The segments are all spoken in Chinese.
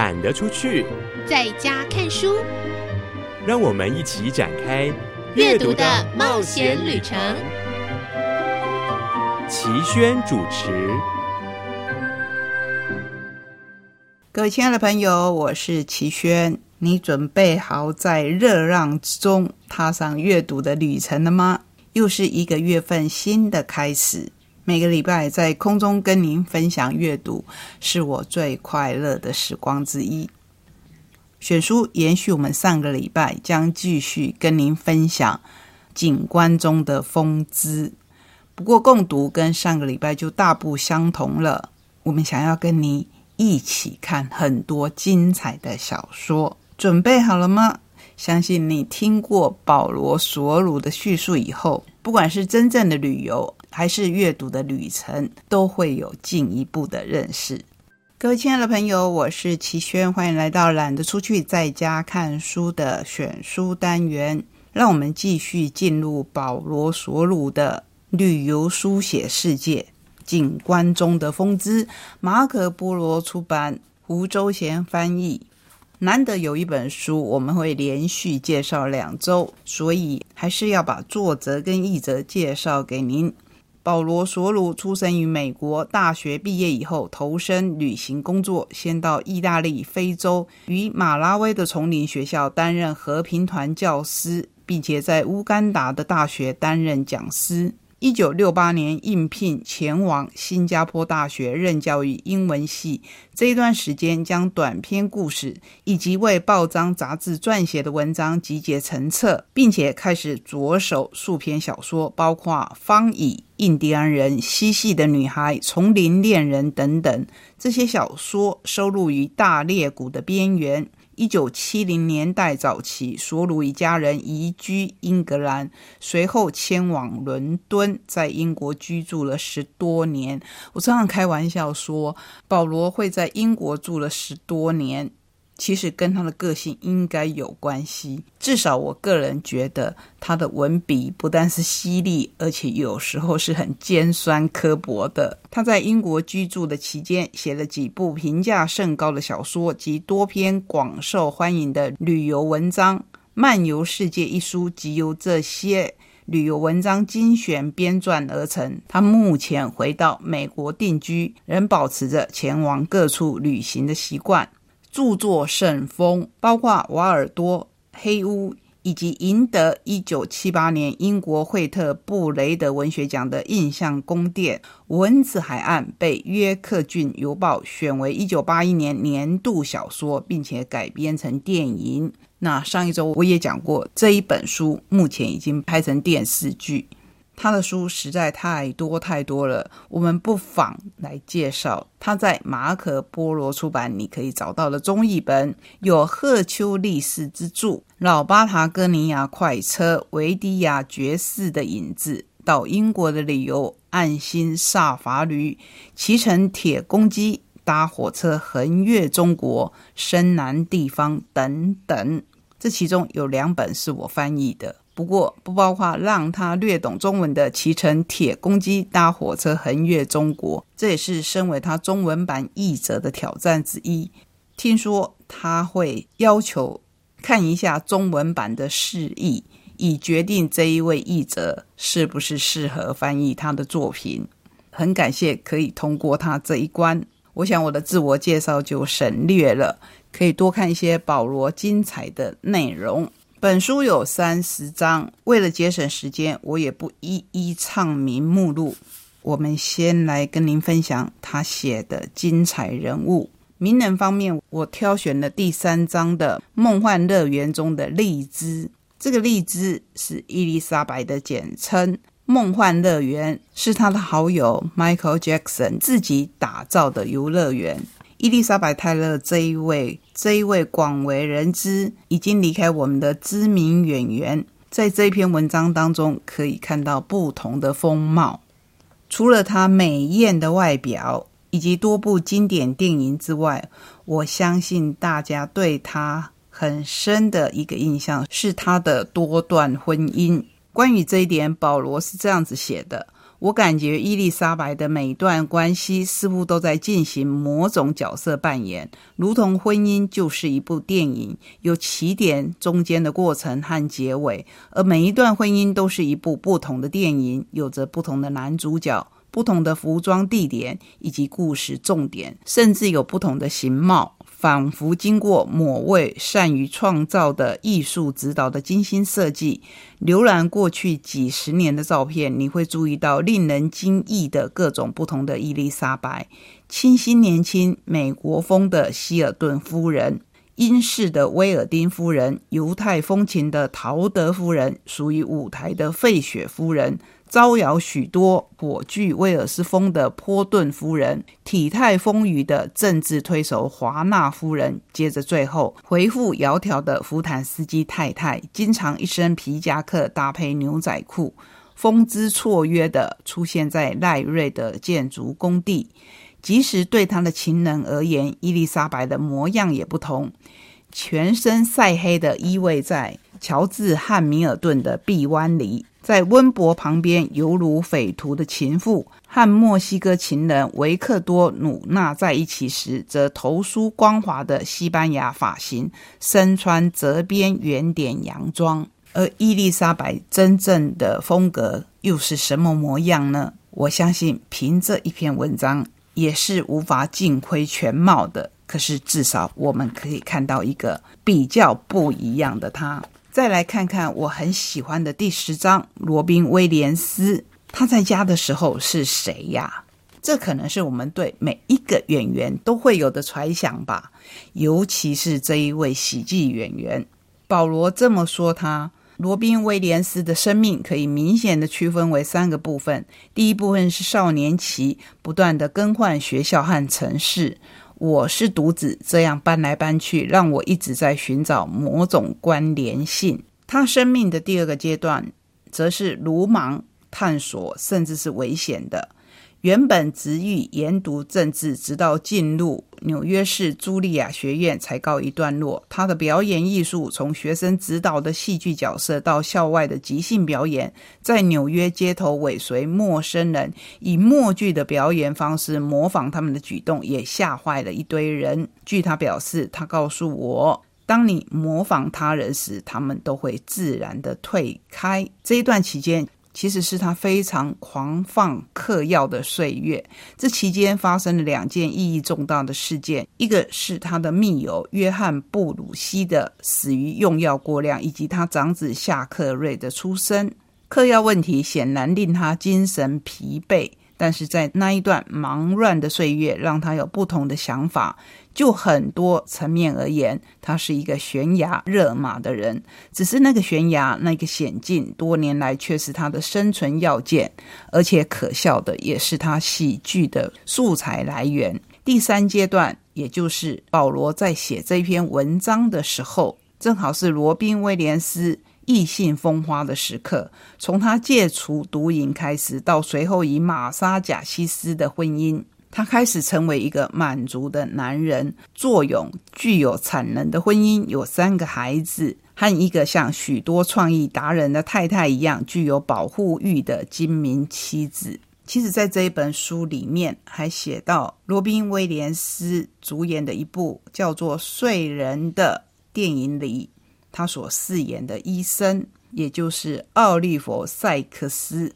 懒得出去，在家看书。让我们一起展开阅读的冒险旅程。齐轩主持。各位亲爱的朋友，我是齐轩。你准备好在热浪之中踏上阅读的旅程了吗？又是一个月份新的开始。每个礼拜在空中跟您分享阅读，是我最快乐的时光之一。选书延续我们上个礼拜，将继续跟您分享景观中的风姿。不过共读跟上个礼拜就大不相同了。我们想要跟您一起看很多精彩的小说。准备好了吗？相信你听过保罗·索鲁的叙述以后，不管是真正的旅游还是阅读的旅程，都会有进一步的认识。各位亲爱的朋友，我是齐轩，欢迎来到懒得出去在家看书的选书单元。让我们继续进入保罗·索鲁的旅游书写世界，景观中的风姿。马可·波罗出版，胡周贤翻译。难得有一本书，我们会连续介绍两周，所以还是要把作者跟译者介绍给您。保罗·索鲁出生于美国，大学毕业以后投身旅行工作，先到意大利、非洲与马拉维的丛林学校担任和平团教师，并且在乌干达的大学担任讲师。一九六八年应聘前往新加坡大学任教于英文系，这一段时间将短篇故事以及为报章杂志撰写的文章集结成册，并且开始着手数篇小说，包括《方以》《印第安人》《嬉戏的女孩》《丛林恋人》等等。这些小说收录于《大裂谷的边缘》。一九七零年代早期，索鲁一家人移居英格兰，随后迁往伦敦，在英国居住了十多年。我常常开玩笑说，保罗会在英国住了十多年。其实跟他的个性应该有关系，至少我个人觉得他的文笔不但是犀利，而且有时候是很尖酸刻薄的。他在英国居住的期间，写了几部评价甚高的小说及多篇广受欢迎的旅游文章，《漫游世界》一书即由这些旅游文章精选编撰而成。他目前回到美国定居，仍保持着前往各处旅行的习惯。著作甚丰，包括《瓦尔多》《黑屋》，以及赢得一九七八年英国惠特布雷德文学奖的《印象宫殿》。《蚊子海岸》被约克郡邮报选为一九八一年年度小说，并且改编成电影。那上一周我也讲过，这一本书目前已经拍成电视剧。他的书实在太多太多了，我们不妨来介绍他在马可波罗出版你可以找到的中译本，有赫丘利斯之著《老巴塔哥尼亚快车维迪亚爵士的影子》，到英国的理由暗星萨法旅骑乘铁公鸡搭火车横越中国深南地方等等，这其中有两本是我翻译的。不过不包括让他略懂中文的骑乘铁公鸡搭火车横越中国，这也是身为他中文版译者的挑战之一。听说他会要求看一下中文版的释义，以决定这一位译者是不是适合翻译他的作品。很感谢可以通过他这一关，我想我的自我介绍就省略了，可以多看一些保罗精彩的内容。本书有三十章，为了节省时间，我也不一一唱名目录。我们先来跟您分享他写的精彩人物。名人方面，我挑选了第三章的《梦幻乐园》中的荔枝。这个荔枝是伊丽莎白的简称，《梦幻乐园》是他的好友 Michael Jackson 自己打造的游乐园。伊丽莎白·泰勒这一位，这一位广为人知、已经离开我们的知名演员，在这一篇文章当中可以看到不同的风貌。除了她美艳的外表以及多部经典电影之外，我相信大家对她很深的一个印象是她的多段婚姻。关于这一点，保罗是这样子写的。我感觉伊丽莎白的每段关系似乎都在进行某种角色扮演，如同婚姻就是一部电影，有起点、中间的过程和结尾，而每一段婚姻都是一部不同的电影，有着不同的男主角。不同的服装、地点以及故事重点，甚至有不同的形貌，仿佛经过某位善于创造的艺术指导的精心设计。浏览过去几十年的照片，你会注意到令人惊异的各种不同的伊丽莎白：清新年轻、美国风的希尔顿夫人，英式的威尔丁夫人，犹太风情的陶德夫人，属于舞台的费雪夫人。招摇许多火炬威尔斯风的波顿夫人，体态丰腴的政治推手华纳夫人，接着最后回复窈窕的福坦斯基太太，经常一身皮夹克搭配牛仔裤，风姿绰约的出现在赖瑞的建筑工地。即使对他的情人而言，伊丽莎白的模样也不同，全身晒黑的依偎在乔治汉密尔顿的臂弯里。在温博旁边，犹如匪徒的情妇和墨西哥情人维克多·努纳在一起时，则头梳光滑的西班牙发型，身穿折边圆点洋装。而伊丽莎白真正的风格又是什么模样呢？我相信，凭这一篇文章也是无法尽窥全貌的。可是，至少我们可以看到一个比较不一样的她。再来看看我很喜欢的第十章，罗宾威廉斯他在家的时候是谁呀？这可能是我们对每一个演员都会有的揣想吧，尤其是这一位喜剧演员保罗这么说：他罗宾威廉斯的生命可以明显的区分为三个部分，第一部分是少年期，不断的更换学校和城市。我是独子，这样搬来搬去，让我一直在寻找某种关联性。他生命的第二个阶段，则是鲁莽探索，甚至是危险的。原本执意研读政治，直到进入纽约市茱莉亚学院才告一段落。他的表演艺术，从学生指导的戏剧角色到校外的即兴表演，在纽约街头尾随陌生人，以默剧的表演方式模仿他们的举动，也吓坏了一堆人。据他表示，他告诉我，当你模仿他人时，他们都会自然的退开。这一段期间。其实是他非常狂放嗑药的岁月。这期间发生了两件意义重大的事件：一个是他的密友约翰布鲁西的死于用药过量，以及他长子夏克瑞的出生。嗑药问题显然令他精神疲惫。但是在那一段忙乱的岁月，让他有不同的想法。就很多层面而言，他是一个悬崖勒马的人。只是那个悬崖、那个险境，多年来却是他的生存要件，而且可笑的也是他喜剧的素材来源。第三阶段，也就是保罗在写这篇文章的时候，正好是罗宾威廉斯。异性风花的时刻，从他戒除毒瘾开始，到随后以玛莎贾西斯的婚姻，他开始成为一个满足的男人，作勇具有产能的婚姻，有三个孩子，和一个像许多创意达人的太太一样具有保护欲的精明妻子。其实，在这一本书里面，还写到罗宾威廉斯主演的一部叫做《睡人》的电影里。他所饰演的医生，也就是奥利弗·塞克斯，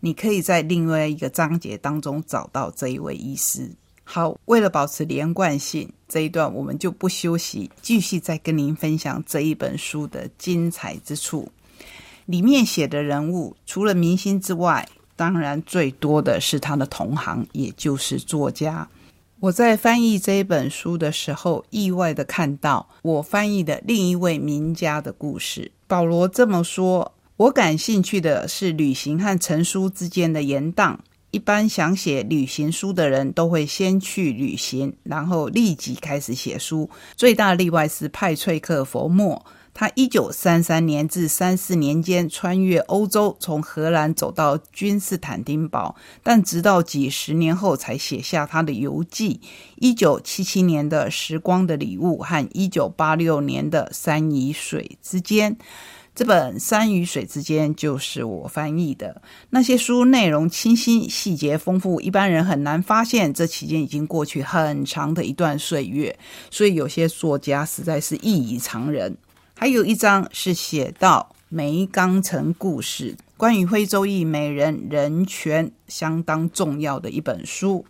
你可以在另外一个章节当中找到这一位医师。好，为了保持连贯性，这一段我们就不休息，继续再跟您分享这一本书的精彩之处。里面写的人物，除了明星之外，当然最多的是他的同行，也就是作家。我在翻译这一本书的时候，意外的看到我翻译的另一位名家的故事。保罗这么说：“我感兴趣的是旅行和成书之间的延宕。一般想写旅行书的人都会先去旅行，然后立即开始写书。最大例外是派翠克·佛莫。”他一九三三年至三四年间穿越欧洲，从荷兰走到君士坦丁堡，但直到几十年后才写下他的游记。一九七七年的《时光的礼物》和一九八六年的《山与水之间》。这本《山与水之间》就是我翻译的。那些书内容清新，细节丰富，一般人很难发现。这期间已经过去很长的一段岁月，所以有些作家实在是异于常人。还有一章是写到梅冈城故事，关于非洲裔美人人权相当重要的一本书。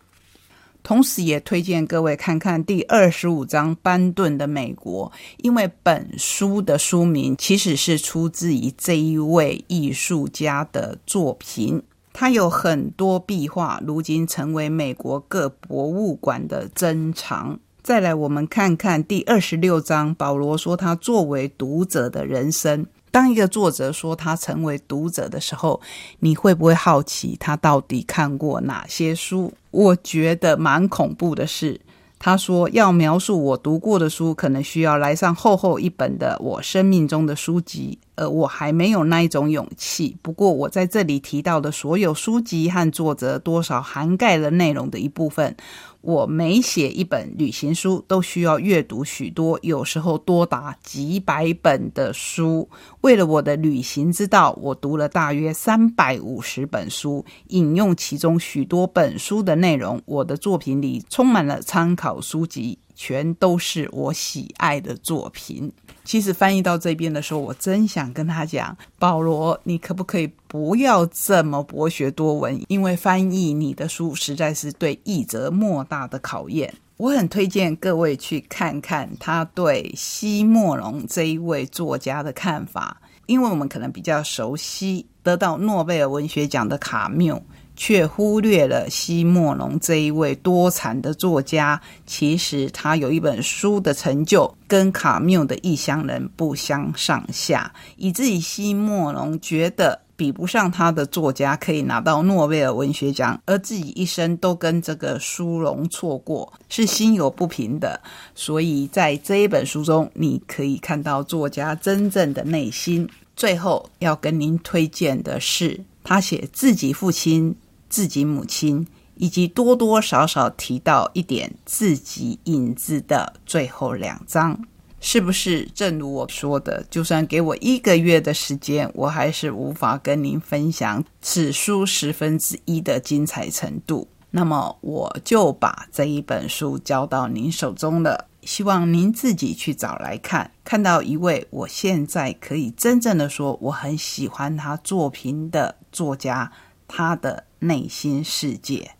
同时，也推荐各位看看第二十五章班顿的美国，因为本书的书名其实是出自于这一位艺术家的作品。他有很多壁画，如今成为美国各博物馆的珍藏。再来，我们看看第二十六章。保罗说，他作为读者的人生。当一个作者说他成为读者的时候，你会不会好奇他到底看过哪些书？我觉得蛮恐怖的是，他说要描述我读过的书，可能需要来上厚厚一本的我生命中的书籍。呃，我还没有那一种勇气。不过，我在这里提到的所有书籍和作者，多少涵盖了内容的一部分。我每写一本旅行书，都需要阅读许多，有时候多达几百本的书。为了我的旅行之道，我读了大约三百五十本书，引用其中许多本书的内容。我的作品里充满了参考书籍。全都是我喜爱的作品。其实翻译到这边的时候，我真想跟他讲：保罗，你可不可以不要这么博学多闻？因为翻译你的书实在是对译者莫大的考验。我很推荐各位去看看他对西莫龙这一位作家的看法，因为我们可能比较熟悉得到诺贝尔文学奖的卡缪。却忽略了西莫龙这一位多产的作家。其实他有一本书的成就，跟卡缪的《异乡人》不相上下，以至于西莫龙觉得比不上他的作家可以拿到诺贝尔文学奖，而自己一生都跟这个殊荣错过，是心有不平的。所以在这一本书中，你可以看到作家真正的内心。最后要跟您推荐的是，他写自己父亲。自己母亲，以及多多少少提到一点自己影子的最后两章，是不是？正如我说的，就算给我一个月的时间，我还是无法跟您分享此书十分之一的精彩程度。那么，我就把这一本书交到您手中了，希望您自己去找来看。看到一位我现在可以真正的说我很喜欢他作品的作家。他的内心世界。